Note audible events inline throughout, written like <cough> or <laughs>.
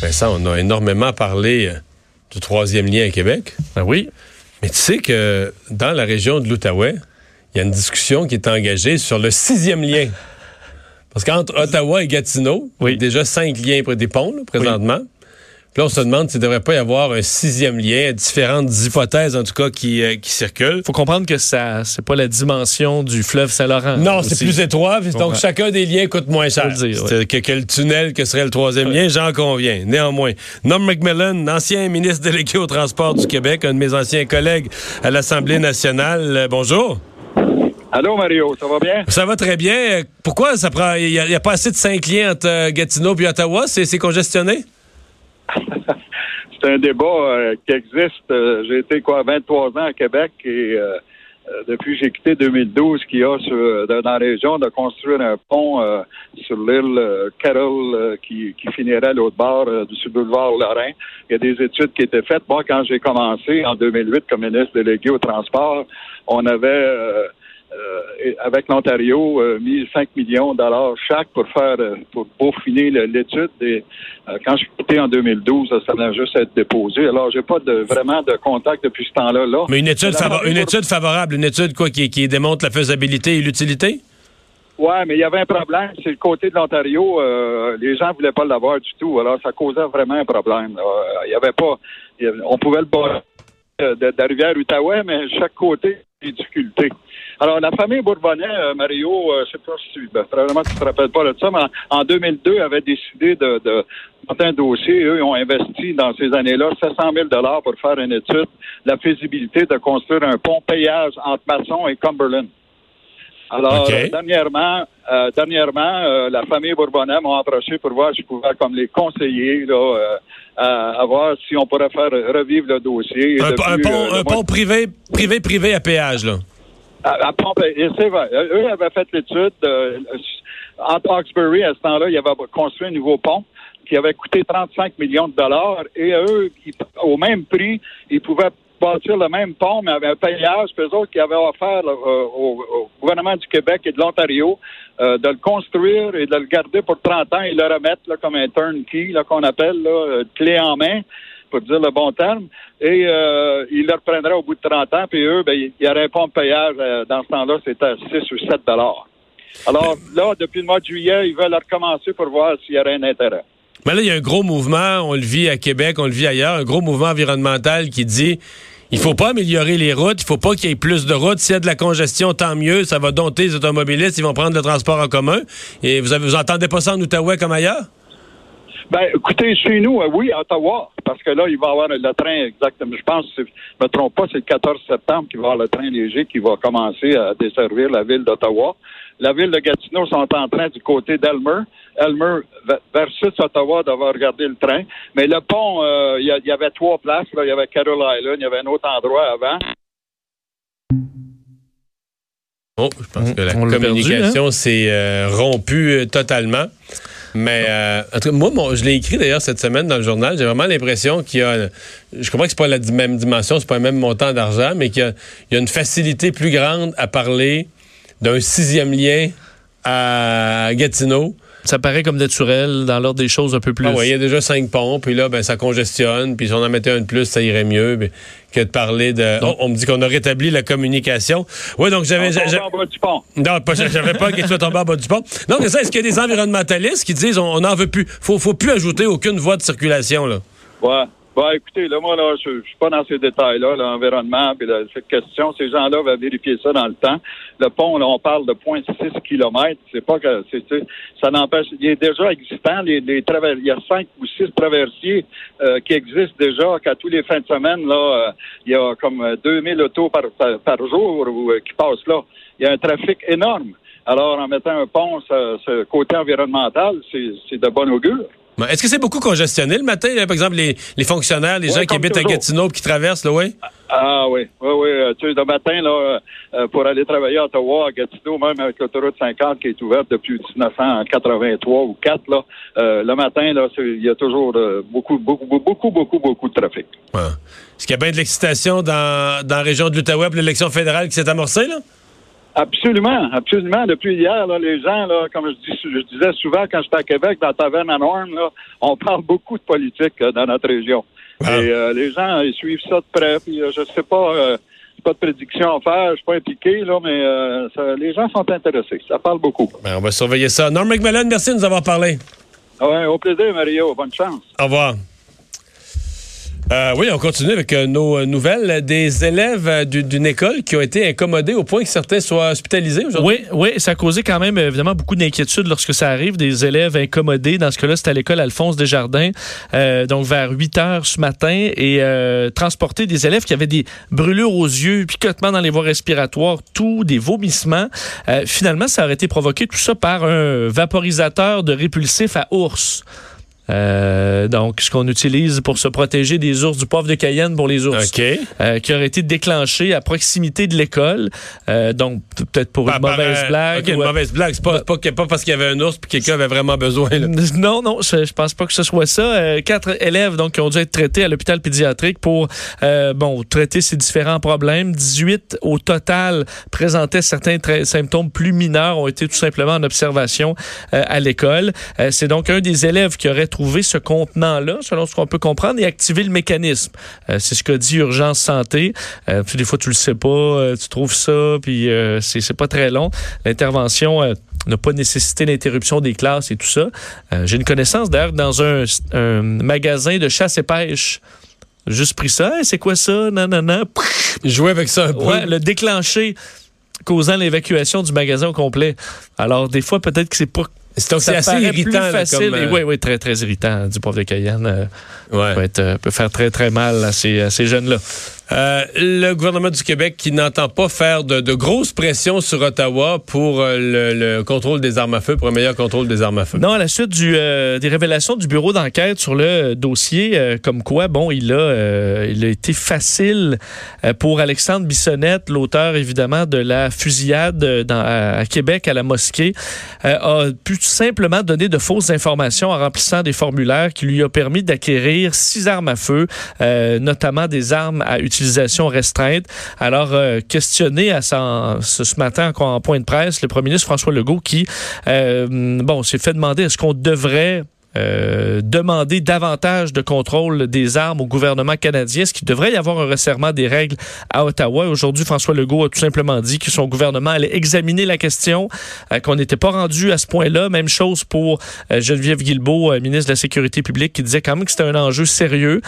Vincent, on a énormément parlé euh, du troisième lien à Québec. Ben oui. Mais tu sais que dans la région de l'Outaouais, il y a une discussion qui est engagée sur le sixième lien. Parce qu'entre Ottawa et Gatineau, il y a déjà cinq liens près des ponts, là, présentement. Puis là, on se demande s'il ne devrait pas y avoir un sixième lien, différentes hypothèses, en tout cas, qui, euh, qui circulent. faut comprendre que ça, c'est pas la dimension du fleuve Saint-Laurent. Non, c'est plus étroit, donc comprends. chacun des liens coûte moins cher. Dire, C'est que, que le tunnel que serait le troisième lien, j'en conviens. Néanmoins, Norm McMillan, ancien ministre délégué au transport du Québec, un de mes anciens collègues à l'Assemblée nationale. Euh, bonjour. Allô, Mario, ça va bien? Ça va très bien. Pourquoi ça prend. Il n'y a, a pas assez de cinq liens entre euh, Gatineau et Ottawa? C'est c'est congestionné? <laughs> C'est un débat euh, qui existe. Euh, j'ai été, quoi, 23 ans à Québec et euh, depuis j'ai quitté 2012, qu'il y a dans la région de construire un pont sur l'île euh, Carroll qui, finirait à l'autre bord du le boulevard Lorrain. Il y a des études qui étaient faites. Moi, quand j'ai commencé en 2008 comme ministre délégué au transport, on avait... euh, avec l'Ontario, euh, mis 5 millions de dollars chaque pour faire, euh, pour peaufiner l'étude. Et euh, quand je suis quitté en 2012, ça, venait juste à être déposé. Alors, j'ai pas de, vraiment de contact depuis ce temps-là. Là. Mais une étude, une étude favorable, une étude quoi qui, qui démontre la faisabilité et l'utilité? Ouais, mais il y avait un problème. C'est le côté de l'Ontario. euh, les gens voulaient pas l'avoir du tout. Alors, ça causait vraiment un problème. là. Euh, Il y avait pas. il y avait- on pouvait le de la rivière Outaouais, mais chaque côté, des difficultés. Alors, la famille Bourbonnais, euh, Mario, euh, je sais pas si ben, probablement tu te rappelles pas de ça, mais en, en 2002, avait décidé de, de monter un dossier. Eux, ils ont investi dans ces années-là 700 000 pour faire une étude de la faisabilité de construire un pont péage entre Masson et Cumberland. Alors, euh, dernièrement, euh, dernièrement, euh, la famille Bourbonnais m'a approché pour voir si je pouvais, comme les conseillers, là, euh, à, à voir si on pourrait faire revivre le dossier. Un, Depuis, un pont, euh, un mois pont privé, privé, privé à péage, là. À, Eux avaient fait l'étude. euh, entre à ce temps-là, ils avaient construit un nouveau pont qui avait coûté 35 millions de dollars. Et eux, au même prix, ils pouvaient bâtir le même pont, mais avec un payage. Puis eux autres qui avaient offert euh, au, au gouvernement du Québec et de l'Ontario euh, de le construire et de le garder pour 30 ans et le remettre là, comme un turnkey, là, qu'on appelle, là, euh, clé en main pour dire le bon terme, et euh, ils le reprendraient au bout de 30 ans, puis eux, ben, il y aurait pas de payage euh, dans ce temps-là, c'était à 6 ou 7 dollars. Alors là, depuis le mois de juillet, ils veulent recommencer pour voir s'il y aurait un intérêt. Mais là, il y a un gros mouvement, on le vit à Québec, on le vit ailleurs, un gros mouvement environnemental qui dit il faut pas améliorer les routes, il faut pas qu'il y ait plus de routes. S'il y a de la congestion, tant mieux, ça va dompter les automobilistes, ils vont prendre le transport en commun. Et vous, avez, vous entendez pas ça en Outaouais comme ailleurs? Ben, écoutez, chez nous, euh, oui, Ottawa, parce que là, il va y avoir le train exactement. Je pense, si je me trompe pas, c'est le 14 septembre qu'il va y avoir le train léger qui va commencer à desservir la ville d'Ottawa. La ville de Gatineau sont en train du côté d'Elmer. Elmer ve- versus Ottawa d'avoir regardé le train. Mais le pont, euh, il y, y avait trois places. Il y avait Carol Island, il y avait un autre endroit avant. Oh, je pense On- que la on l'a communication s'est euh, rompue euh, totalement. Mais euh, en tout cas, moi, je l'ai écrit d'ailleurs cette semaine dans le journal. J'ai vraiment l'impression qu'il y a. Je comprends que c'est pas la même dimension, c'est pas le même montant d'argent, mais qu'il y a une facilité plus grande à parler d'un sixième lien à Gatineau. Ça paraît comme naturel dans l'ordre des choses un peu plus. Ah ouais, il y a déjà cinq ponts, puis là, ben, ça congestionne, puis si on en mettait un de plus, ça irait mieux mais- que de parler de. Oh, on me dit qu'on a rétabli la communication. Oui, donc j'avais. En bas du pont. non, pas- j'avais pas qu'il soit tombé en bas du pont. Non, mais ça, est-ce qu'il y a des environnementalistes qui disent on n'en veut plus? Faut, faut plus ajouter aucune voie de circulation, là. Ouais. Bah, écoutez, là, moi, là, je, suis pas dans ces détails-là, l'environnement, puis cette question. Ces gens-là vont vérifier ça dans le temps. Le pont, là, on parle de 0.6 km. C'est pas que, c'est, ça n'empêche, il est déjà existant. Les, les traver- il y a cinq ou six traversiers euh, qui existent déjà, qu'à tous les fins de semaine, là, euh, il y a comme euh, 2000 autos par, par, jour ou, euh, qui passent là. Il y a un trafic énorme. Alors, en mettant un pont, ce, ce côté environnemental, c'est de bon augure. Est-ce que c'est beaucoup congestionné le matin? là? par exemple, les, les fonctionnaires, les Ouais, gens qui habitent à. Gatineau qui traversent, là, oui? Ah oui, oui, oui. euh, Tu sais, le matin, là, euh, pour aller travailler à Ottawa, à Gatineau, même avec l'autoroute 50 qui est ouverte depuis 1983 ou 4, là, euh, le matin, là, il y a toujours euh, beaucoup, beaucoup, beaucoup, beaucoup, beaucoup de trafic. Ouais. Est-ce qu'il y a bien de l'excitation dans, dans la région de l'Outaouais pour l'élection fédérale qui s'est amorcée, là? Absolument, absolument. Depuis hier, là, les gens, là, comme je, dis, je disais souvent quand j'étais à Québec, dans Taverne à Norme, là, on parle beaucoup de politique euh, dans notre région. Ah. Et euh, les gens, ils suivent ça de près. Puis, euh, je sais pas, euh, pas de prédiction à faire, je suis pas impliqué, là, mais euh, ça- les gens sont intéressés. Ça parle beaucoup. Ben, on va surveiller ça. Norm McMillan, merci de nous avoir parlé. Ouais, au plaisir, Mario. Bonne chance. Au revoir. Euh, oui, on continue avec euh, nos euh, nouvelles des élèves euh, du- d'une école qui ont été incommodés au point que certains soient hospitalisés aujourd'hui. Oui, oui, ça a causé quand même évidemment beaucoup d'inquiétude lorsque ça arrive, des élèves incommodés. Dans ce cas-là, c'était à l'école Alphonse Desjardins, euh, donc vers 8 heures ce matin, et euh, transporter des élèves qui avaient des brûlures aux yeux, picotements dans les voies respiratoires, tout, des vomissements. Finalement, ça aurait été provoqué tout ça par un vaporisateur de répulsif à ours. Euh, donc, ce qu'on utilise pour se protéger des ours, du poivre de Cayenne pour les ours, OK. euh, qui aurait été déclenché à proximité de l'école. Euh, donc, peut-être pour une mauvaise euh, blague. OK, une ou- mauvaise blague. C'est pas, c'est pas, parce qu'il y avait un ours puis quelqu'un avait vraiment besoin. là. Non, non, je, je pense pas que ce soit ça. Euh, quatre élèves donc qui ont dû être traités à l'hôpital pédiatrique pour euh, bon traiter ces différents problèmes. 18 au total présentaient certains symptômes plus mineurs, ont été tout simplement en observation euh, à l'école. Euh, C'est donc un des élèves qui aurait trouvé ce contenant-là, selon ce qu'on peut comprendre, et activé le mécanisme. Euh, C'est ce qu'a dit Urgence Santé. Euh, puis des fois, tu le sais pas, euh, tu trouves ça, puis euh, c'est pas très long. L'intervention n'a pas nécessité l'interruption des classes et tout ça. J'ai une connaissance d'ailleurs dans un, un magasin de chasse et pêche. Juste pris ça, Hey, c'est quoi ça? Non, non, non. Jouer avec ça un peu. Ouais, le déclencher causant l'évacuation du magasin au complet. Alors, des fois, peut-être que c'est pas. C'est donc, ça c'est assez irritant. plus facile. comme, euh, Oui, oui, très, très irritant. Du poivre de Cayenne euh, ouais. peut, être, euh, peut faire très, très mal à ces, à ces jeunes-là. Euh, le gouvernement du Québec qui n'entend pas faire de, grosses pressions sur Ottawa pour euh, le, le contrôle des armes à feu, pour un meilleur contrôle des armes à feu. Non, à la suite du, euh, des révélations du bureau d'enquête sur le dossier, euh, comme quoi, bon, il a, il a été facile pour Alexandre Bissonnette, l'auteur évidemment de la fusillade à, Québec à la mosquée, a pu simplement donner de fausses informations en remplissant des formulaires qui lui a permis d'acquérir six armes à feu, notamment des armes à Alors, euh, questionné à ce matin en, en point de presse, le premier ministre François Legault qui, euh, bon, s'est fait demander est-ce qu'on devrait euh, demander davantage de contrôle des armes au gouvernement canadien, est-ce qu'il devrait y avoir un resserrement des règles à Ottawa. Aujourd'hui, François Legault a tout simplement dit que son gouvernement allait examiner la question, euh, qu'on n'était pas rendu à ce point-là. Même chose pour euh, Geneviève Guilbeault, euh, ministre de la Sécurité publique, qui disait quand même que c'était un enjeu sérieux.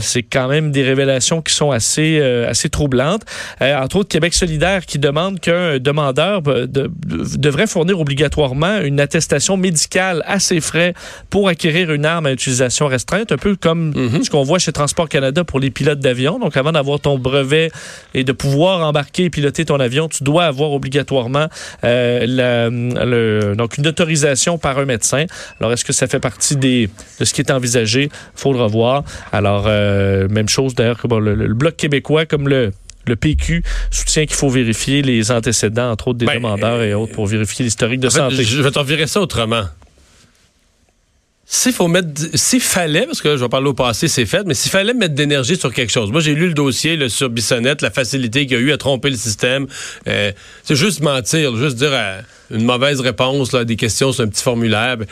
C'est quand même des révélations qui sont assez, assez troublantes. Entre autres, Québec solidaire qui demande qu'un demandeur de- de- devrait fournir obligatoirement une attestation médicale à ses frais pour acquérir une arme à utilisation restreinte, un peu comme ce qu'on voit chez Transport Canada pour les pilotes d'avion. Donc, avant d'avoir ton brevet et de pouvoir embarquer et piloter ton avion, tu dois avoir obligatoirement euh, la- le- donc une autorisation par un médecin. Alors, est-ce que ça fait partie des, de ce qui est envisagé? Faudra voir. Alors, euh, même chose d'ailleurs que bon, le, le Bloc québécois, comme le le PQ soutient qu'il faut vérifier les antécédents, entre autres des Ben, demandeurs et autres, pour vérifier l'historique de En fait, santé. je vais t'en virer ça autrement. S'il faut mettre, s'il fallait, parce que je vais parler au passé, c'est fait, mais s'il fallait mettre d'énergie sur quelque chose. Moi, j'ai lu le dossier là, sur Bissonnette, la facilité qu'il y a eu à tromper le système. Euh, c'est juste mentir, juste dire euh, une mauvaise réponse là, à des questions sur un petit formulaire ben,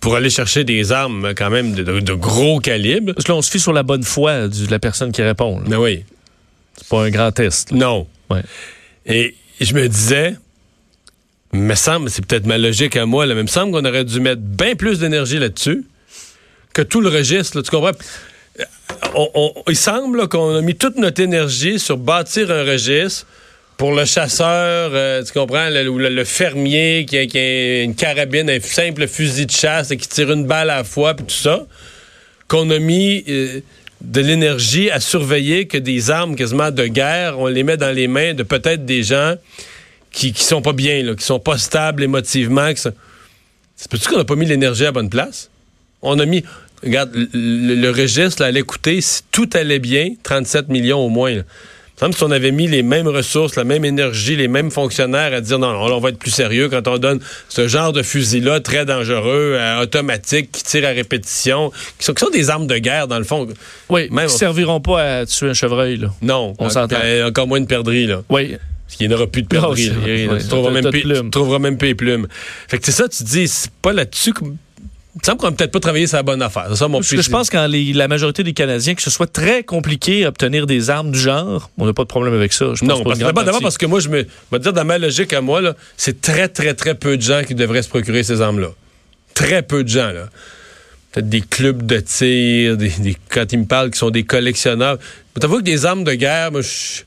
pour aller chercher des armes quand même de, de- de gros calibre. Parce que là, on se fie sur la bonne foi de la personne qui répond. là. Mais oui, C'est pas un grand test. là. non. Ouais. Et je me disais, me c'est peut-être ma logique à moi, là, mais me semble qu'on aurait dû mettre bien plus d'énergie là-dessus que tout le registre. tu comprends? On- il semble qu'on a mis toute notre énergie sur bâtir un registre pour le chasseur, euh, tu comprends, le, le, fermier qui a, qui a une carabine, un simple fusil de chasse et qui tire une balle à la fois, puis tout ça, qu'on a mis euh, de l'énergie à surveiller que des armes quasiment de guerre, on les met dans les mains de peut-être des gens qui, qui sont pas bien, là, qui sont pas stables émotivement. C'est peut-tu qu'on n'a pas mis l'énergie à la bonne place? On a mis, regarde, le, registre, là, allait coûter, si tout allait bien, 37 millions au moins. là. Semble si on avait mis les mêmes ressources, la même énergie, les mêmes fonctionnaires à dire non, non, on va être plus sérieux quand on donne ce genre de fusil-là très dangereux, euh, automatique, qui tire à répétition, qui sont, qui sont des armes de guerre dans le fond. Oui, Même- qui serviront pas à tuer un chevreuil. Là. Non, On s'entend. euh, encore moins une perdrix. Là. Oui. Il n'y en aura plus de perdrix. Vrai, tu, ouais. trouveras même tu trouveras même plus les plumes. Fait que c'est ça, tu te dis, c'est pas là-dessus. que- Il me semble qu'on n'a peut-être pas travaillé sur la bonne affaire. C'est ça mon Parce que je pense qu'en la majorité des Canadiens, que ce soit très compliqué obtenir des armes du genre, on n'a pas de problème avec ça. Je pense Non, parce, d'abord, parce que moi, je me, te dire, dans ma logique à moi, c'est très, très, très peu de gens qui devraient se procurer ces armes-là. Très peu de gens, là. Peut-être des clubs de tir, des, des- quand ils me parlent qui sont des collectionneurs. Mais t'avoues que des armes de guerre, moi, je-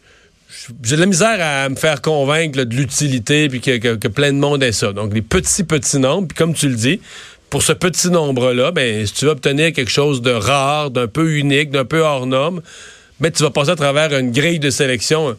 j'ai de la misère à me faire convaincre là, de l'utilité puis que, que- que plein de monde ait ça. Donc, des petits, petits nombres. Puis comme tu le dis, pour ce petit nombre-là, ben, si tu veux obtenir quelque chose de rare, d'un peu unique, d'un peu hors norme, ben, tu vas passer à travers une grille de sélection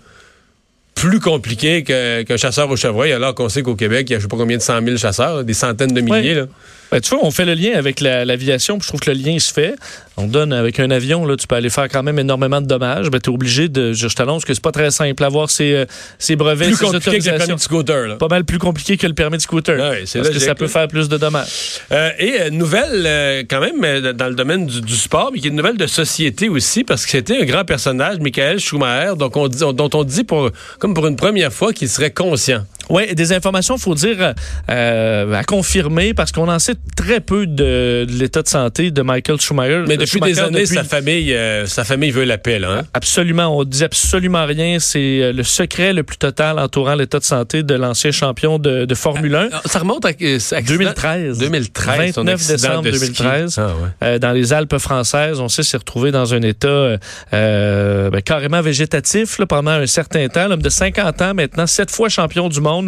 plus compliquée qu'un chasseur au chevreuil, alors qu'on sait qu'au Québec, il y a je sais pas combien de 100 000 chasseurs, des centaines de milliers. Là. Ben, tu vois, on fait le lien avec la- l'aviation, puis je trouve que le lien se fait. On donne avec un avion, là, tu peux aller faire quand même énormément de dommages. Ben, tu es obligé de. Je, je t'annonce que c'est pas très simple avoir ces, euh, ces brevets, Plus ces compliqué que le permis de scooter. Là. Pas mal plus compliqué que le permis de scooter. Parce que ça peut faire plus de dommages. Euh, et euh, nouvelle, euh, quand même, dans le domaine du, du sport, mais qui est une nouvelle de société aussi, parce que c'était un grand personnage, Michael Schumacher, donc on dit, on- dont on dit, pour, comme pour une première fois, qu'il serait conscient. Oui, des informations, faut dire, euh, à confirmer, parce qu'on en sait très peu de, de l'état de santé de Michael Schumacher. Mais depuis Schumacher, des années, depuis- sa famille, euh, sa famille veut la paix, là. Hein? Absolument, on dit absolument rien. C'est euh, le secret le plus total entourant l'état de santé de l'ancien champion de, de Formule 1. Ça remonte à, euh, accident- 2013. 2013, son 29 accident décembre de ski. 2013. Ah ouais. Euh, dans les Alpes françaises, on sait s'est retrouvé dans un état ben, carrément végétatif là, pendant un certain temps. L'homme de 50 ans maintenant, sept fois champion du monde.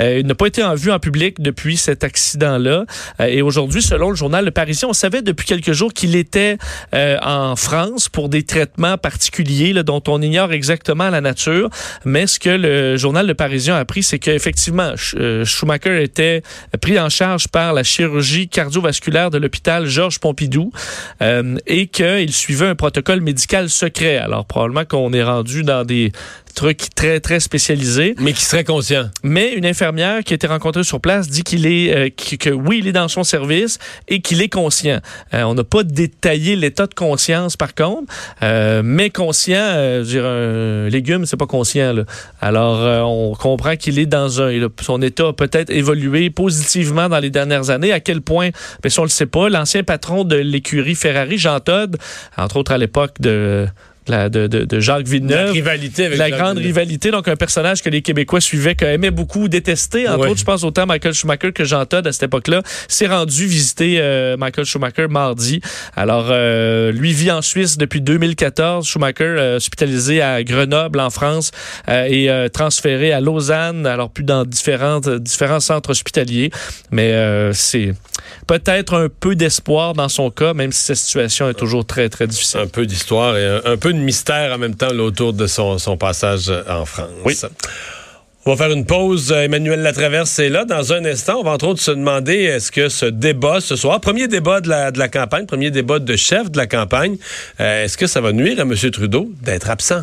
Euh, il n'a pas été en vue en public depuis cet accident-là. Euh, et aujourd'hui, selon le journal Le Parisien, on savait depuis quelques jours qu'il était euh, en France pour des traitements particuliers dont on ignore exactement la nature. Mais ce que le journal Le Parisien a appris, c'est qu'effectivement, Sch- Schumacher était pris en charge par la chirurgie cardiovasculaire de l'hôpital Georges Pompidou et qu'il suivait un protocole médical secret. Alors probablement qu'on est rendu dans des trucs très très spécialisés. Mais qui serait conscient. Mais une infirmière qui a été rencontrée sur place dit qu'il est euh, que oui, il est dans son service et qu'il est conscient. Euh, on n'a pas détaillé l'état de conscience par contre, euh, mais conscient, je veux dire, un légume, c'est pas conscient. Là. Alors, on comprend qu'il est dans un, son état a peut-être évolué positivement dans les dernières années. À quel point, ben, ça on le sait pas. L'ancien patron de l'écurie Ferrari, Jean Todt, entre autres à l'époque de la- de, de, de Jacques La Villeneuve, rivalité avec la Jacques grande Villeneuve. rivalité, donc un personnage que les Québécois suivaient, qu'aimaient beaucoup, détestaient. Entre Ouais. autres, je pense autant Michael Schumacher que Jean Todt à cette époque-là, s'est rendu visiter euh, Michael Schumacher mardi. Alors, euh, lui vit en Suisse depuis 2014. Schumacher, euh, hospitalisé à Grenoble, en France, et transféré à Lausanne, alors plus dans différentes, différents centres hospitaliers. Mais c'est peut-être un peu d'espoir dans son cas, même si sa situation est toujours très, très difficile. Un peu d'histoire et un, un peu de mystère en même temps là, autour de son, son passage en France. Oui. On va faire une pause. Emmanuel Latraverse est là. Dans un instant, on va entre autres se demander est-ce que ce débat ce soir, premier débat de la, de la campagne, premier débat de chef de la campagne, euh, est-ce que ça va nuire à M. Trudeau d'être absent?